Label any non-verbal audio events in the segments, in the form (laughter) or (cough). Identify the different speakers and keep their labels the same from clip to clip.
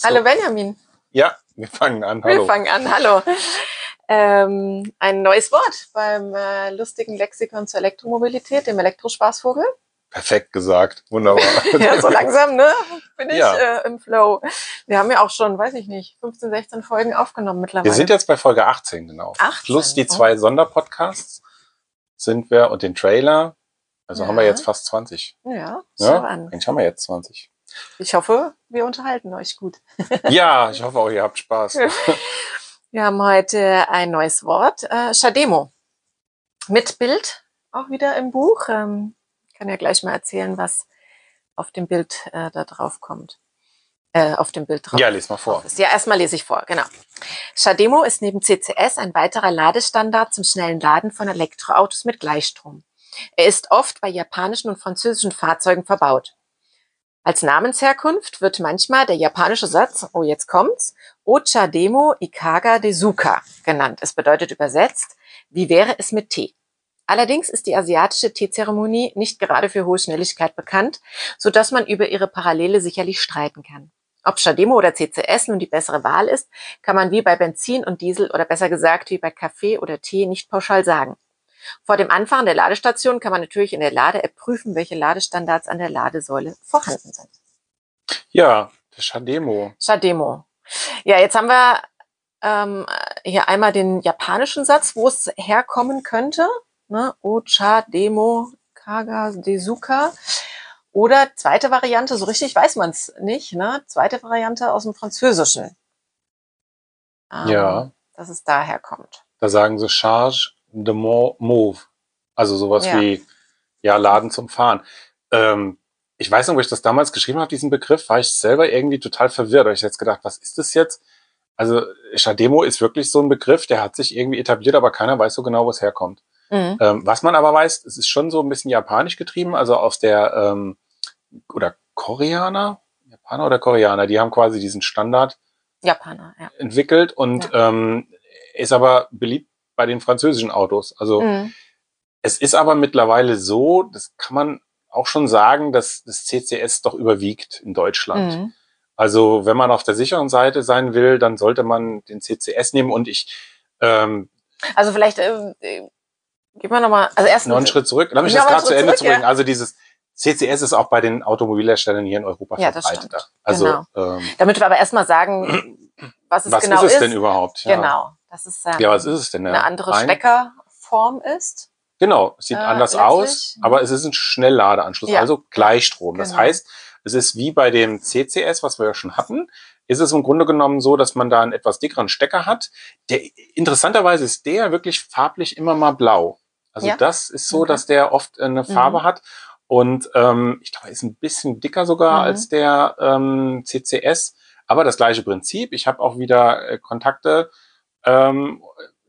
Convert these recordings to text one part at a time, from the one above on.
Speaker 1: So.
Speaker 2: Hallo Benjamin.
Speaker 1: Ja, wir fangen an. Hallo.
Speaker 2: Wir fangen an. Hallo. Ähm, ein neues Wort beim äh, lustigen Lexikon zur Elektromobilität, dem Elektrospaßvogel.
Speaker 1: Perfekt gesagt. Wunderbar. (laughs)
Speaker 2: ja, so langsam, ne? Bin ich
Speaker 1: Ja.
Speaker 2: äh, im Flow. Wir haben ja auch schon, weiß ich nicht, 15, 16 Folgen aufgenommen mittlerweile.
Speaker 1: Wir sind jetzt bei Folge 18, genau.
Speaker 2: 18,
Speaker 1: Plus die
Speaker 2: oh.
Speaker 1: zwei Sonderpodcasts sind wir und den Trailer. Also
Speaker 2: Ja.
Speaker 1: haben wir jetzt fast 20.
Speaker 2: ja,
Speaker 1: Ja,
Speaker 2: an.
Speaker 1: eigentlich haben wir jetzt 20.
Speaker 2: Ich hoffe, wir unterhalten euch gut. (laughs)
Speaker 1: Ja, ich hoffe auch, ihr habt Spaß. (laughs)
Speaker 2: Wir haben heute ein neues Wort, äh, Shademo. Mit Bild auch wieder im Buch. Ähm, ich kann ja gleich mal erzählen, was auf dem Bild äh, da drauf kommt. Äh, auf dem Bild drauf.
Speaker 1: Ja, les mal vor.
Speaker 2: Ja, erstmal lese ich vor, genau. Shademo ist neben CCS ein weiterer Ladestandard zum schnellen Laden von Elektroautos mit Gleichstrom. Er ist oft bei japanischen und französischen Fahrzeugen verbaut. Als Namensherkunft wird manchmal der japanische Satz, oh jetzt kommt's, Ochademo Ikaga Desuka genannt. Es bedeutet übersetzt, wie wäre es mit Tee? Allerdings ist die asiatische Teezeremonie nicht gerade für hohe Schnelligkeit bekannt, so dass man über ihre Parallele sicherlich streiten kann. Ob Shademo oder CCS nun die bessere Wahl ist, kann man wie bei Benzin und Diesel oder besser gesagt wie bei Kaffee oder Tee nicht pauschal sagen. Vor dem Anfahren der Ladestation kann man natürlich in der Lade-App prüfen, welche Ladestandards an der Ladesäule vorhanden sind.
Speaker 1: Ja, der Shademo.
Speaker 2: Shademo. Ja, jetzt haben wir ähm, hier einmal den japanischen Satz, wo es herkommen könnte. Ne? Ochademo Kaga Desuka. Oder zweite Variante, so richtig weiß man es nicht. Ne? Zweite Variante aus dem Französischen. Ähm,
Speaker 1: Ja.
Speaker 2: Dass es daher kommt.
Speaker 1: Da sagen sie Charge de Mo- Mauve. Also sowas
Speaker 2: Ja.
Speaker 1: wie, ja, Laden zum Fahren. Ähm, ich weiß noch, wo ich das damals geschrieben habe, diesen Begriff, war ich selber irgendwie total verwirrt. Da ich jetzt gedacht, was ist das jetzt? Also Shademo ist wirklich so ein Begriff, der hat sich irgendwie etabliert, aber keiner weiß so genau, wo es herkommt.
Speaker 2: Mhm.
Speaker 1: Ähm, was man aber weiß, es ist schon so ein bisschen japanisch getrieben, also aus der, ähm, oder Koreaner, Japaner oder Koreaner, die haben quasi diesen Standard
Speaker 2: Japaner, ja.
Speaker 1: entwickelt und ähm, ist aber beliebt bei den französischen Autos. Also
Speaker 2: Mhm.
Speaker 1: es ist aber mittlerweile so, das kann man auch schon sagen, dass das CCS doch überwiegt in Deutschland.
Speaker 2: Mhm.
Speaker 1: Also wenn man auf der sicheren Seite sein will, dann sollte man den CCS nehmen und ich ähm,
Speaker 2: Also vielleicht äh, gehen wir nochmal, also erst
Speaker 1: noch einen Schritt zurück. Lass mich das gerade zu Ende
Speaker 2: zurück,
Speaker 1: zu bringen.
Speaker 2: ja.
Speaker 1: Also dieses CCS ist auch bei den Automobilherstellern hier in Europa
Speaker 2: Ja,
Speaker 1: verbreiteter. Also
Speaker 2: Genau.
Speaker 1: ähm,
Speaker 2: Damit wir aber erstmal sagen, was es
Speaker 1: was
Speaker 2: genau
Speaker 1: ist es denn überhaupt? Ja.
Speaker 2: Genau. Dass es ähm,
Speaker 1: Ja, was ist es denn?
Speaker 2: eine
Speaker 1: Ja,
Speaker 2: andere
Speaker 1: Rein-
Speaker 2: Steckerform ist.
Speaker 1: Genau, sieht
Speaker 2: Äh,
Speaker 1: anders
Speaker 2: letztlich,
Speaker 1: aus,
Speaker 2: mhm.
Speaker 1: aber es ist ein Schnellladeanschluss,
Speaker 2: Ja.
Speaker 1: also Gleichstrom. Das
Speaker 2: Genau.
Speaker 1: heißt, es ist wie bei dem CCS, was wir ja schon hatten, ist es im Grunde genommen so, dass man da einen etwas dickeren Stecker hat. Der, interessanterweise ist der wirklich farblich immer mal blau. Also
Speaker 2: Ja.
Speaker 1: das ist so,
Speaker 2: Okay.
Speaker 1: dass der oft eine Farbe hat. Und ähm, ich glaube, er ist ein bisschen dicker sogar
Speaker 2: Mhm.
Speaker 1: als der ähm, CCS. Aber das gleiche Prinzip. Ich habe auch wieder äh, Kontakte, ähm,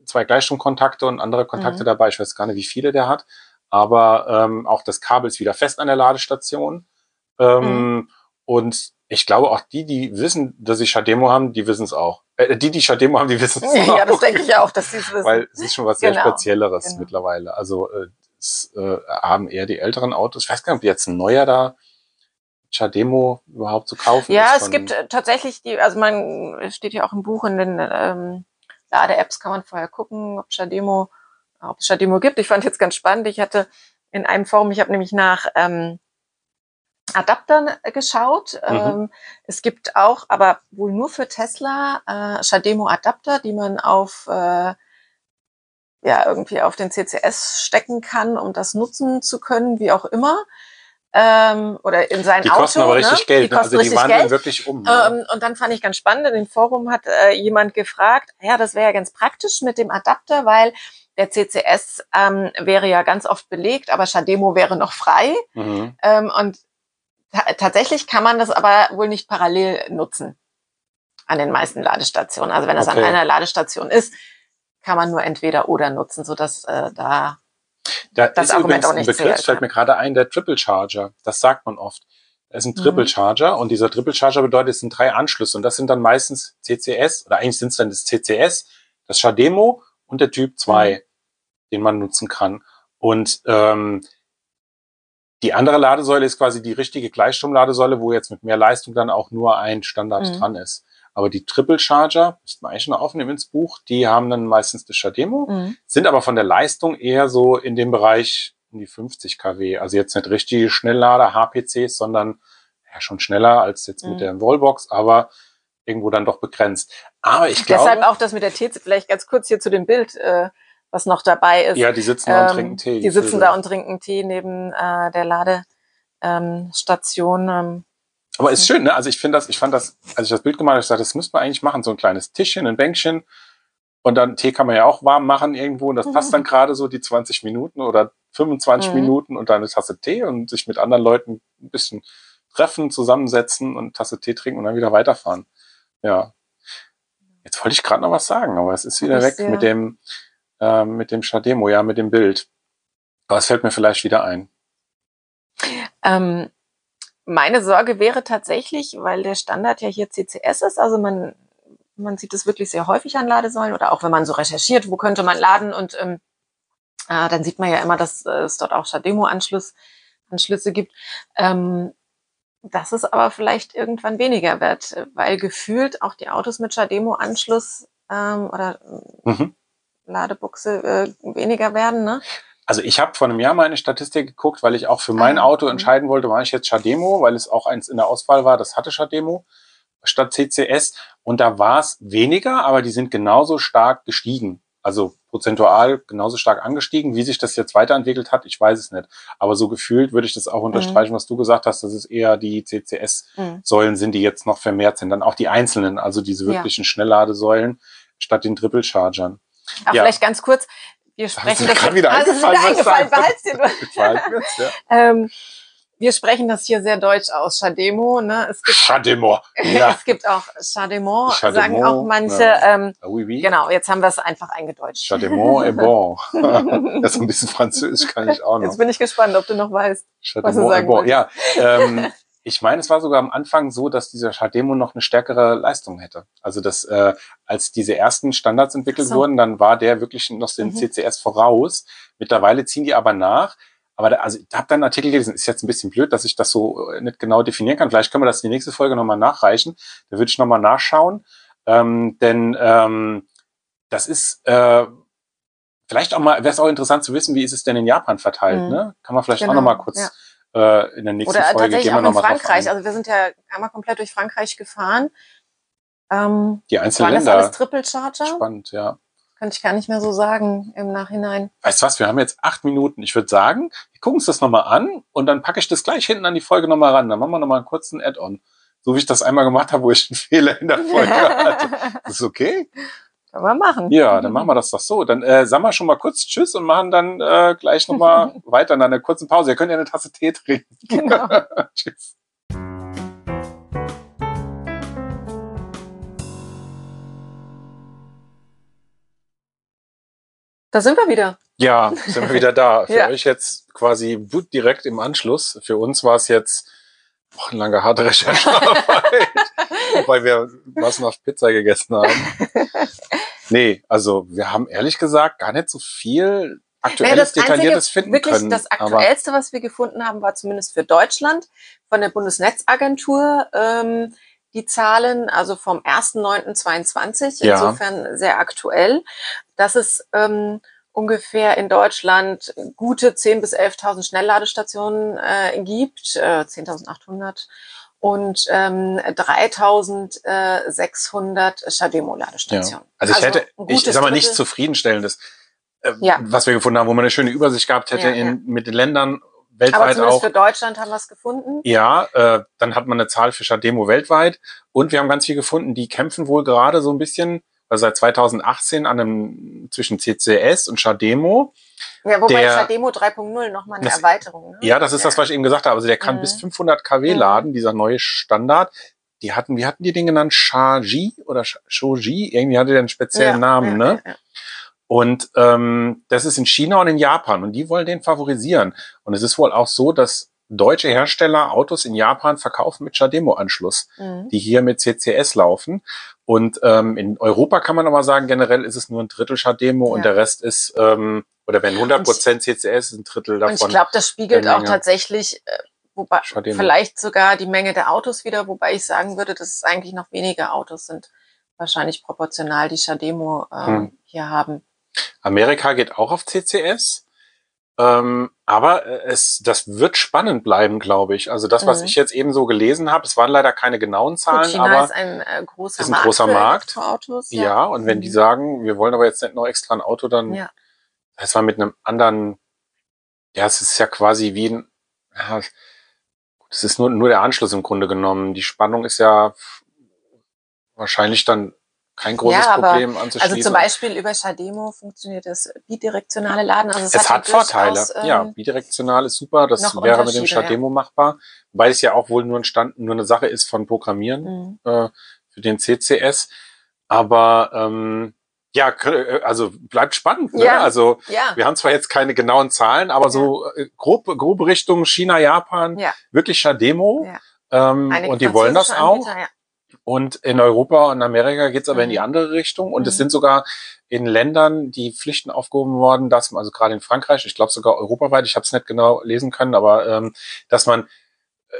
Speaker 1: zwei Gleichstromkontakte und andere Kontakte
Speaker 2: Mhm.
Speaker 1: dabei. Ich weiß gar nicht, wie viele der hat. Aber ähm, auch das Kabel ist wieder fest an der Ladestation. Ähm,
Speaker 2: Mhm.
Speaker 1: Und ich glaube, auch die, die wissen, dass sie Shademo haben, die wissen es auch. Äh, die, die Shademo haben, die wissen es (laughs)
Speaker 2: Ja,
Speaker 1: auch.
Speaker 2: das denke ich auch, dass sie es wissen.
Speaker 1: Weil es ist schon was sehr
Speaker 2: Genau,
Speaker 1: Spezielleres
Speaker 2: genau.
Speaker 1: mittlerweile. Also äh, es äh, haben eher die älteren Autos. Ich weiß gar nicht, ob jetzt ein neuer da Chademo überhaupt zu kaufen
Speaker 2: ja,
Speaker 1: ist.
Speaker 2: es
Speaker 1: von-
Speaker 2: gibt äh, tatsächlich die, also man es steht ja auch im Buch in den ähm, Lade-Apps kann man vorher gucken, ob Shademo, ob es Shademo gibt. Ich fand jetzt ganz spannend. Ich hatte in einem Forum, ich habe nämlich nach ähm, Adaptern äh, geschaut.
Speaker 1: Mhm.
Speaker 2: Ähm, es gibt auch, aber wohl nur für Tesla, äh, Shademo Adapter, die man auf äh, ja irgendwie auf den CCS stecken kann, um das nutzen zu können, wie auch immer. Ähm, oder in sein
Speaker 1: die
Speaker 2: Auto.
Speaker 1: kosten aber richtig
Speaker 2: ne?
Speaker 1: Geld.
Speaker 2: Die
Speaker 1: ne? Also die wandeln
Speaker 2: Geld.
Speaker 1: wirklich um. ne?
Speaker 2: Ähm, und dann fand ich ganz spannend, in dem Forum hat äh, jemand gefragt, ja, das wäre ja ganz praktisch mit dem Adapter, weil der CCS ähm, wäre ja ganz oft belegt, aber Shademo wäre noch frei.
Speaker 1: Mhm.
Speaker 2: Ähm, und ta tatsächlich kann man das aber wohl nicht parallel nutzen an den meisten Ladestationen. Also wenn das
Speaker 1: Okay.
Speaker 2: an einer Ladestation ist, kann man nur entweder oder nutzen, sodass äh, da
Speaker 1: Da
Speaker 2: das
Speaker 1: ist
Speaker 2: Argument
Speaker 1: übrigens ein Begriff,
Speaker 2: zählt,
Speaker 1: fällt
Speaker 2: ja.
Speaker 1: mir gerade ein, der Triple Charger. Das sagt man oft. Da ist ein
Speaker 2: Mhm.
Speaker 1: Triple Charger und dieser Triple Charger bedeutet, es sind drei Anschlüsse und das sind dann meistens CCS oder eigentlich sind es dann das CCS, das Shademo und der Typ 2,
Speaker 2: Mhm.
Speaker 1: den man nutzen kann. Und ähm, Die andere Ladesäule ist quasi die richtige Gleichstromladesäule, wo jetzt mit mehr Leistung dann auch nur ein Standard
Speaker 2: Mhm.
Speaker 1: dran ist. Aber die Triple Charger, müssten wir eigentlich schon aufnehmen ins Buch, die haben dann meistens das Shademo,
Speaker 2: Mhm.
Speaker 1: sind aber von der Leistung eher so in dem Bereich um die 50 kW. Also jetzt nicht richtige Schnelllader, HPCs, sondern ja, schon schneller als jetzt
Speaker 2: Mhm.
Speaker 1: mit der Wallbox, aber irgendwo dann doch begrenzt. Aber ich glaube,
Speaker 2: Deshalb auch das mit der TC, vielleicht ganz kurz hier zu dem Bild, äh, was noch dabei ist.
Speaker 1: ja, die sitzen da und
Speaker 2: Ähm,
Speaker 1: trinken Tee.
Speaker 2: Die sitzen da und trinken Tee neben äh, der Ladestation. Ähm, Station, ähm,
Speaker 1: Aber ist schön, ne? Also ich finde das, ich fand das, als ich das Bild gemalt habe, ich sagte, das müsste man eigentlich machen, so ein kleines Tischchen, ein Bänkchen. Und dann Tee kann man ja auch warm machen irgendwo und das passt dann gerade so die 20 Minuten oder 25
Speaker 2: Mhm.
Speaker 1: Minuten und dann eine Tasse Tee und sich mit anderen Leuten ein bisschen treffen, zusammensetzen und eine Tasse Tee trinken und dann wieder weiterfahren. Ja. Jetzt wollte ich gerade noch was sagen, aber es ist wieder
Speaker 2: ich
Speaker 1: weg mit dem, ähm, mit dem Shademo, ja, mit dem Bild. Aber es fällt mir vielleicht wieder ein.
Speaker 2: Ähm, meine Sorge wäre tatsächlich, weil der Standard ja hier CCS ist, also man, man sieht es wirklich sehr häufig an Ladesäulen oder auch wenn man so recherchiert, wo könnte man laden und ähm, äh, dann sieht man ja immer, dass äh, es dort auch Shademo-Anschluss Anschlüsse gibt. Ähm, dass es aber vielleicht irgendwann weniger wird, äh, weil gefühlt auch die Autos mit Shademo-Anschluss ähm, oder
Speaker 1: Mhm.
Speaker 2: Ladebuchse äh, weniger werden, ne?
Speaker 1: Also ich habe vor einem Jahr mal eine Statistik geguckt, weil ich auch für mein
Speaker 2: Ah,
Speaker 1: Auto
Speaker 2: mhm.
Speaker 1: entscheiden wollte, mache ich jetzt Shademo, weil es auch eins in der Auswahl war, das hatte Shademo statt CCS. Und da war es weniger, aber die sind genauso stark gestiegen. Also prozentual genauso stark angestiegen. Wie sich das jetzt weiterentwickelt hat, ich weiß es nicht. Aber so gefühlt würde ich das auch unterstreichen, was du gesagt hast, dass es eher die CCS-Säulen
Speaker 2: Mhm.
Speaker 1: sind, die jetzt noch vermehrt sind. Dann auch die einzelnen, also diese
Speaker 2: Ja.
Speaker 1: wirklichen Schnellladesäulen statt den Triple-Chargern. Ja.
Speaker 2: vielleicht ganz kurz. Wir
Speaker 1: Das ist
Speaker 2: sprechen das
Speaker 1: gerade wieder
Speaker 2: das ist
Speaker 1: eingefallen.
Speaker 2: Behalt's dir (laughs)
Speaker 1: ja.
Speaker 2: Ähm, wir sprechen das hier sehr deutsch aus. Chademo, ne? Es gibt,
Speaker 1: Shademo. (laughs) Ja.
Speaker 2: es gibt auch Chademont,
Speaker 1: Chademont,
Speaker 2: sagen auch manche.
Speaker 1: ja.
Speaker 2: Ähm,
Speaker 1: Ah, Oui, oui.
Speaker 2: genau, jetzt haben wir es einfach eingedeutscht.
Speaker 1: Chardemont (laughs) est bon. das ist ein bisschen französisch, kann ich auch noch.
Speaker 2: Jetzt bin ich gespannt, ob du noch weißt. was du sagen
Speaker 1: bon. Ja, ähm, ich meine, es war sogar am Anfang so, dass dieser Chardemont noch eine stärkere Leistung hätte. Also dass äh, als diese ersten Standards entwickelt
Speaker 2: so.
Speaker 1: wurden, dann war der wirklich noch den
Speaker 2: Mhm.
Speaker 1: CCS voraus. Mittlerweile ziehen die aber nach. Aber da, also ich habe da einen Artikel gelesen, ist jetzt ein bisschen blöd, dass ich das so äh, nicht genau definieren kann. Vielleicht können wir das in die nächste Folge nochmal nachreichen. Da würde ich nochmal nachschauen. Ähm, denn ähm, das ist äh, vielleicht auch mal, wäre es auch interessant zu wissen, wie ist es denn in Japan verteilt,
Speaker 2: Mhm.
Speaker 1: ne? Kann man vielleicht auch
Speaker 2: Genau,
Speaker 1: nochmal kurz äh, in der nächsten
Speaker 2: Oder
Speaker 1: Folge
Speaker 2: tatsächlich
Speaker 1: gehen wir
Speaker 2: auch in
Speaker 1: nochmal
Speaker 2: Frankreich. Also wir sind ja einmal komplett durch Frankreich gefahren. Ähm,
Speaker 1: Die einzelnen
Speaker 2: das
Speaker 1: Länder.
Speaker 2: alles Triple Charger?
Speaker 1: Spannend, ja.
Speaker 2: Könnte ich gar nicht mehr so sagen im Nachhinein.
Speaker 1: Weißt du was, wir haben jetzt acht Minuten. Ich würde sagen, wir gucken uns das nochmal an und dann packe ich das gleich hinten an die Folge nochmal ran. Dann machen wir nochmal einen kurzen Add-on. So wie ich das einmal gemacht habe, wo ich einen Fehler in der Folge hatte. (laughs) Das ist okay?
Speaker 2: Können wir machen.
Speaker 1: Ja, dann machen wir das doch so. Dann äh, sagen wir schon mal kurz Tschüss und machen dann äh, gleich nochmal (laughs) weiter in einer kurzen Pause. Ihr könnt ja eine Tasse Tee trinken.
Speaker 2: Genau. (laughs)
Speaker 1: Tschüss.
Speaker 2: Da sind wir wieder.
Speaker 1: Ja, sind wir wieder da. (laughs) Für
Speaker 2: Ja.
Speaker 1: euch jetzt quasi gut direkt im Anschluss. Für uns war es jetzt wochenlange harte Recherchearbeit, (laughs) weil wir massenhaft Pizza gegessen haben. (laughs) Nee, also wir haben ehrlich gesagt gar nicht so viel aktuelles, detailliertes finden
Speaker 2: wirklich
Speaker 1: können.
Speaker 2: das aktuellste, was wir gefunden haben, war zumindest für Deutschland von der Bundesnetzagentur ähm, die Zahlen, also vom 1.9.22,
Speaker 1: Ja.
Speaker 2: insofern sehr aktuell, dass es ähm, ungefähr in Deutschland gute 10.000 bis 11.000 Schnellladestationen äh, gibt, äh, 10.800 und ähm, 3.600 Shademo-Ladestationen.
Speaker 1: also ich hätte,
Speaker 2: ein
Speaker 1: ich sag mal nichts
Speaker 2: Drittel.
Speaker 1: zufriedenstellendes, äh,
Speaker 2: Ja.
Speaker 1: was wir gefunden haben, wo man eine schöne Übersicht gehabt hätte
Speaker 2: Ja,
Speaker 1: in, mit den Ländern
Speaker 2: Aber
Speaker 1: weltweit
Speaker 2: zumindest
Speaker 1: auch.
Speaker 2: für Deutschland haben wir es gefunden.
Speaker 1: Ja, äh, dann hat man eine Zahl für Shademo weltweit und wir haben ganz viel gefunden, die kämpfen wohl gerade so ein bisschen, also seit 2018 an einem zwischen CCS und Shademo.
Speaker 2: Ja, wobei
Speaker 1: Der-
Speaker 2: Shademo 3.0 nochmal eine
Speaker 1: Das-
Speaker 2: Erweiterung. Ne?
Speaker 1: Ja, das ist das, was ich eben gesagt habe. Also der kann
Speaker 2: Mhm.
Speaker 1: bis 500 kW laden, dieser neue Standard. Die hatten, wie hatten die den genannt? Shaji oder Sh- Shoji? Irgendwie hatte der einen speziellen
Speaker 2: Ja,
Speaker 1: Namen,
Speaker 2: ja,
Speaker 1: ne?
Speaker 2: ja, ja.
Speaker 1: Und ähm, das ist in China und in Japan und die wollen den favorisieren. Und es ist wohl auch so, dass deutsche Hersteller Autos in Japan verkaufen mit Shademo-Anschluss,
Speaker 2: Mhm.
Speaker 1: die hier mit CCS laufen. Und ähm, in Europa kann man aber sagen, generell ist es nur ein Drittel Shademo und
Speaker 2: Ja.
Speaker 1: der Rest ist ähm, Oder wenn 100% CCS, ein Drittel davon.
Speaker 2: Und ich glaube, das spiegelt auch tatsächlich, äh, wobei, vielleicht sogar die Menge der Autos wieder, wobei ich sagen würde, dass es eigentlich noch weniger Autos sind, wahrscheinlich proportional, die Shademo ähm,
Speaker 1: Hm.
Speaker 2: hier haben.
Speaker 1: Amerika geht auch auf CCS. Ähm, aber äh, es, das wird spannend bleiben, glaube ich. Also das, was
Speaker 2: Mhm.
Speaker 1: ich jetzt eben so gelesen habe, es waren leider keine genauen
Speaker 2: Gut,
Speaker 1: Zahlen,
Speaker 2: China
Speaker 1: aber
Speaker 2: ist ein äh, großer
Speaker 1: ist ein
Speaker 2: Markt
Speaker 1: großer
Speaker 2: für
Speaker 1: Markt.
Speaker 2: Elektroautos.
Speaker 1: ja. und wenn die
Speaker 2: Mhm.
Speaker 1: sagen, wir wollen aber jetzt nicht noch extra ein Auto, dann
Speaker 2: Ja.
Speaker 1: das war mit einem anderen, ja, es ist ja quasi wie ein, ja, es ist nur, nur der Anschluss im Grunde genommen. Die Spannung ist ja wahrscheinlich dann kein großes
Speaker 2: Ja, aber-
Speaker 1: Problem anzuschließen.
Speaker 2: Also zum Beispiel über Shademo funktioniert das bidirektionale Laden. Also es,
Speaker 1: Es hat
Speaker 2: ja
Speaker 1: Vorteile.
Speaker 2: durchaus, ähm,
Speaker 1: ja, bidirektional ist super. Das wäre mit dem Shademo machbar. Wobei es ja auch wohl nur ein Stand, nur eine Sache ist von Programmieren
Speaker 2: mhm.
Speaker 1: äh, für den CCS. Aber ähm, ja, äh, also bleibt spannend. Ne?
Speaker 2: Ja.
Speaker 1: Also
Speaker 2: Ja,
Speaker 1: wir haben zwar jetzt keine genauen Zahlen, aber so äh, grob, grobe Richtung China, Japan,
Speaker 2: Ja.
Speaker 1: wirklich Shademo.
Speaker 2: Ja.
Speaker 1: Ähm, und die wollen das auch.
Speaker 2: Anbieter, ja.
Speaker 1: Und in Europa und Amerika geht's aber in die
Speaker 2: Mhm.
Speaker 1: andere Richtung. Und es
Speaker 2: Mhm.
Speaker 1: sind sogar in Ländern die Pflichten aufgehoben worden, dass man, also gerade in Frankreich, ich glaube sogar europaweit, ich habe es nicht genau lesen können, aber ähm, dass man,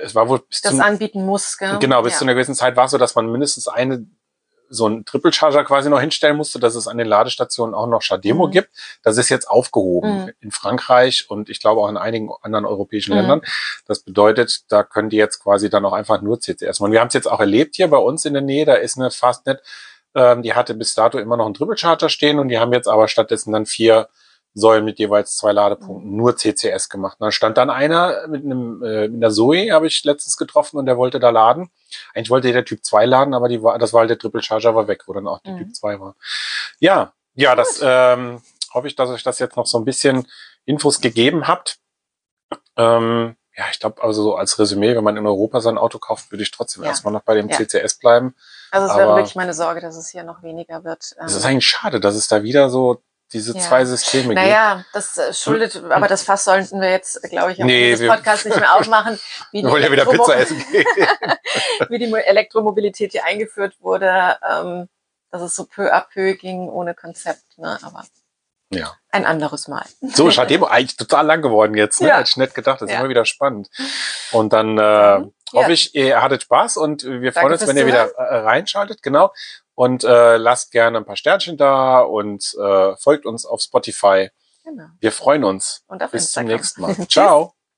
Speaker 1: es war wohl bis
Speaker 2: das
Speaker 1: zum,
Speaker 2: anbieten muss. Gell?
Speaker 1: genau, bis
Speaker 2: ja.
Speaker 1: zu einer gewissen Zeit war es so, dass man mindestens eine so einen Triple Charger quasi noch hinstellen musste, dass es an den Ladestationen auch noch Shademo
Speaker 2: Mhm.
Speaker 1: gibt. Das ist jetzt aufgehoben
Speaker 2: Mhm.
Speaker 1: in Frankreich und ich glaube auch in einigen anderen europäischen
Speaker 2: Mhm.
Speaker 1: Ländern. Das bedeutet, da können die jetzt quasi dann auch einfach nur CCS machen. Wir haben es jetzt auch erlebt hier bei uns in der Nähe, da ist eine Fastnet, ähm, die hatte bis dato immer noch einen Triple Charger stehen und die haben jetzt aber stattdessen dann vier Säulen mit jeweils zwei Ladepunkten, nur CCS gemacht. Und da stand dann einer mit einem, äh, mit einer Zoe, habe ich letztens getroffen und der wollte da laden. Eigentlich wollte der Typ 2 laden, aber die war, das war halt der Triple Charger war weg, wo dann auch die
Speaker 2: Mhm.
Speaker 1: Typ 2 war. Ja, ja, das ähm, hoffe ich, dass euch das jetzt noch so ein bisschen Infos gegeben habt. Ähm, ja, ich glaube, also so als Resümee, wenn man in Europa sein Auto kauft, würde ich trotzdem
Speaker 2: Ja.
Speaker 1: erstmal noch bei dem
Speaker 2: Ja.
Speaker 1: CCS bleiben.
Speaker 2: Also es wäre wirklich meine Sorge, dass es hier noch weniger wird.
Speaker 1: Es
Speaker 2: Ähm,
Speaker 1: ist eigentlich schade, dass es da wieder so diese
Speaker 2: Ja.
Speaker 1: zwei Systeme gibt.
Speaker 2: naja, das äh, schuldet, aber das Fass sollten wir jetzt, glaube ich, am
Speaker 1: Nee, wir-
Speaker 2: Podcasts nicht mehr aufmachen, (laughs) wie
Speaker 1: Wir wollen ja wieder Pizza essen gehen. (laughs) (laughs)
Speaker 2: wie die Mo- Elektromobilität hier eingeführt wurde, ähm, dass es so peu à peu ging, ohne Konzept, ne? aber
Speaker 1: ja.
Speaker 2: ein anderes Mal.
Speaker 1: So, Shademo eigentlich total lang geworden jetzt. Ne?
Speaker 2: Ja.
Speaker 1: Hätte ich nicht gedacht. Das ist
Speaker 2: Ja.
Speaker 1: immer wieder spannend. Und dann äh,
Speaker 2: Ja.
Speaker 1: hoffe ich, ihr hattet Spaß und wir freuen uns, wenn ihr wieder äh, reinschaltet. Genau. Und äh, lasst gerne ein paar Sternchen da und äh, folgt uns auf Spotify.
Speaker 2: Genau.
Speaker 1: Wir freuen uns.
Speaker 2: Und auf
Speaker 1: Bis zum
Speaker 2: Instagram.
Speaker 1: nächsten Mal. (laughs) Ciao.